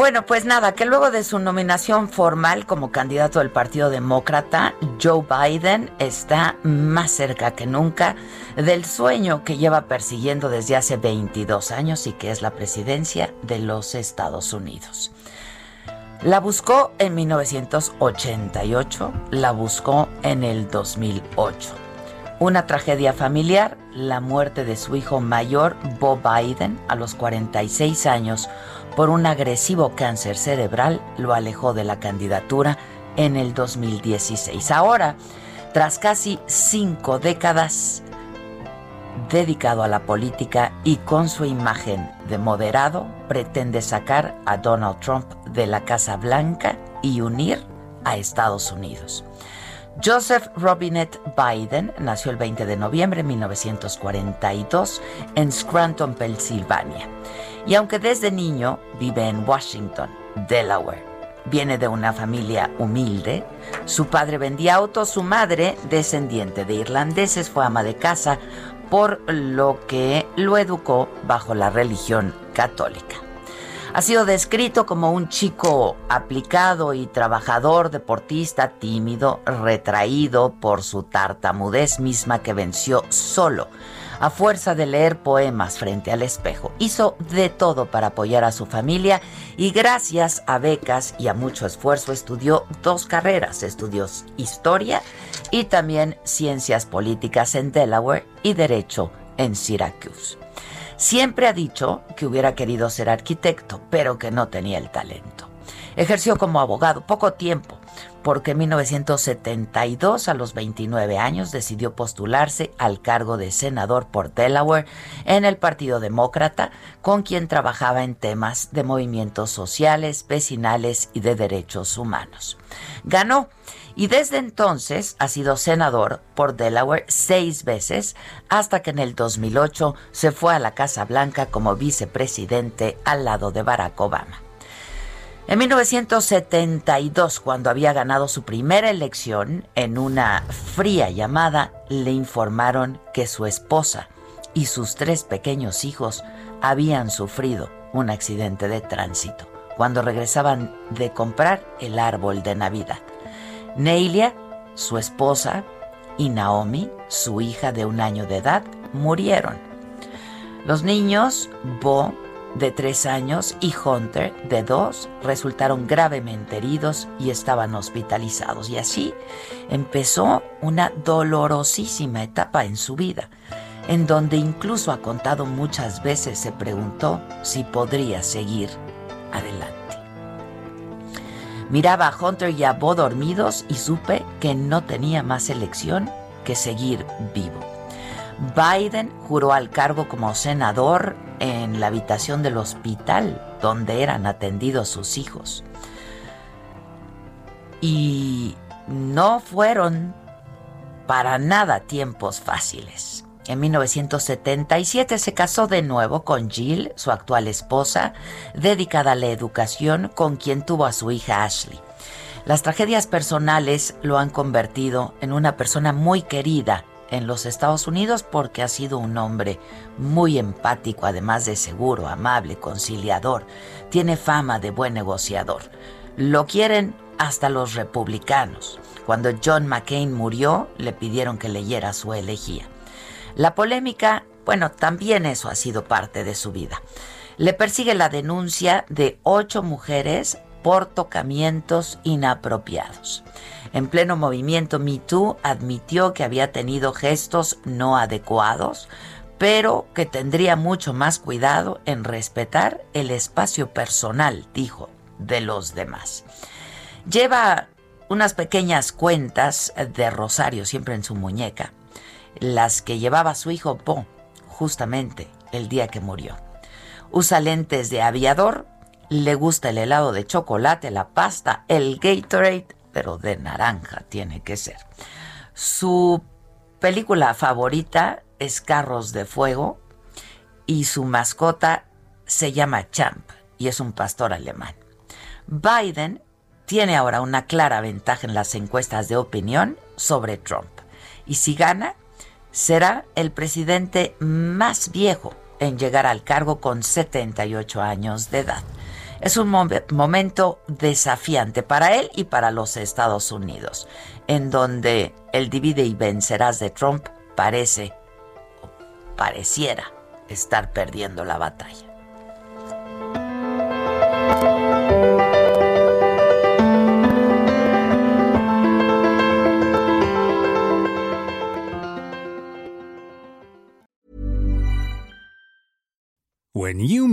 Bueno, pues nada, que luego de su nominación formal como candidato del Partido Demócrata, Joe Biden está más cerca que nunca del sueño que lleva persiguiendo desde hace 22 años y que es la presidencia de los Estados Unidos. La buscó en 1988, la buscó en el 2008. Una tragedia familiar, la muerte de su hijo mayor, Bob Biden, a los 46 años, por un agresivo cáncer cerebral lo alejó de la candidatura en el 2016. Ahora, tras casi cinco décadas dedicado a la política y con su imagen de moderado, pretende sacar a Donald Trump de la Casa Blanca y unir a Estados Unidos. Joseph Robinette Biden nació el 20 de noviembre de 1942 en Scranton, Pensilvania. Y aunque desde niño vive en Washington, Delaware, viene de una familia humilde, su padre vendía autos, su madre, descendiente de irlandeses, fue ama de casa, por lo que lo educó bajo la religión católica. Ha sido descrito como un chico aplicado y trabajador, deportista, tímido, retraído por su tartamudez misma que venció solo a fuerza de leer poemas frente al espejo. Hizo de todo para apoyar a su familia y gracias a becas y a mucho esfuerzo estudió dos carreras, estudió historia y también ciencias políticas en Delaware y derecho en Syracuse. Siempre ha dicho que hubiera querido ser arquitecto, pero que no tenía el talento. Ejerció como abogado poco tiempo, porque en 1972, a los 29 años, decidió postularse al cargo de senador por Delaware en el Partido Demócrata, con quien trabajaba en temas de movimientos sociales, vecinales y de derechos humanos. Ganó y desde entonces ha sido senador por Delaware seis veces hasta que en el 2008 se fue a la Casa Blanca como vicepresidente al lado de Barack Obama. En 1972, cuando había ganado su primera elección, en una fría llamada le informaron que su esposa y sus tres pequeños hijos habían sufrido un accidente de tránsito cuando regresaban de comprar el árbol de Navidad. Neilia, su esposa, y Naomi, su hija de un año de edad, murieron. Los niños, Bo, de tres años, y Hunter, de dos, resultaron gravemente heridos y estaban hospitalizados. Y así empezó una dolorosísima etapa en su vida, en donde incluso ha contado muchas veces se preguntó si podría seguir adelante. Miraba a Hunter y a Bo dormidos y supe que no tenía más elección que seguir vivo. Biden juró al cargo como senador en la habitación del hospital donde eran atendidos sus hijos. Y no fueron para nada tiempos fáciles. En 1977 se casó de nuevo con Jill, su actual esposa, dedicada a la educación, con quien tuvo a su hija Ashley. Las tragedias personales lo han convertido en una persona muy querida en los Estados Unidos porque ha sido un hombre muy empático, además de seguro, amable, conciliador. Tiene fama de buen negociador. Lo quieren hasta los republicanos. Cuando John McCain murió, le pidieron que leyera su elegía. La polémica, bueno, también eso ha sido parte de su vida. Le persigue la denuncia de ocho mujeres por tocamientos inapropiados. En pleno movimiento Me Too admitió que había tenido gestos no adecuados, pero que tendría mucho más cuidado en respetar el espacio personal, dijo, de los demás. Lleva unas pequeñas cuentas de rosario siempre en su muñeca, las que llevaba su hijo Po, justamente el día que murió. Usa lentes de aviador, le gusta el helado de chocolate, la pasta, el Gatorade, pero de naranja tiene que ser. Su película favorita es Carros de Fuego y su mascota se llama Champ y es un pastor alemán. Biden tiene ahora una clara ventaja en las encuestas de opinión sobre Trump y si gana será el presidente más viejo en llegar al cargo con 78 años de edad. Es un momento desafiante para él y para los Estados Unidos, en donde el divide y vencerás de Trump parece, o pareciera, estar perdiendo la batalla.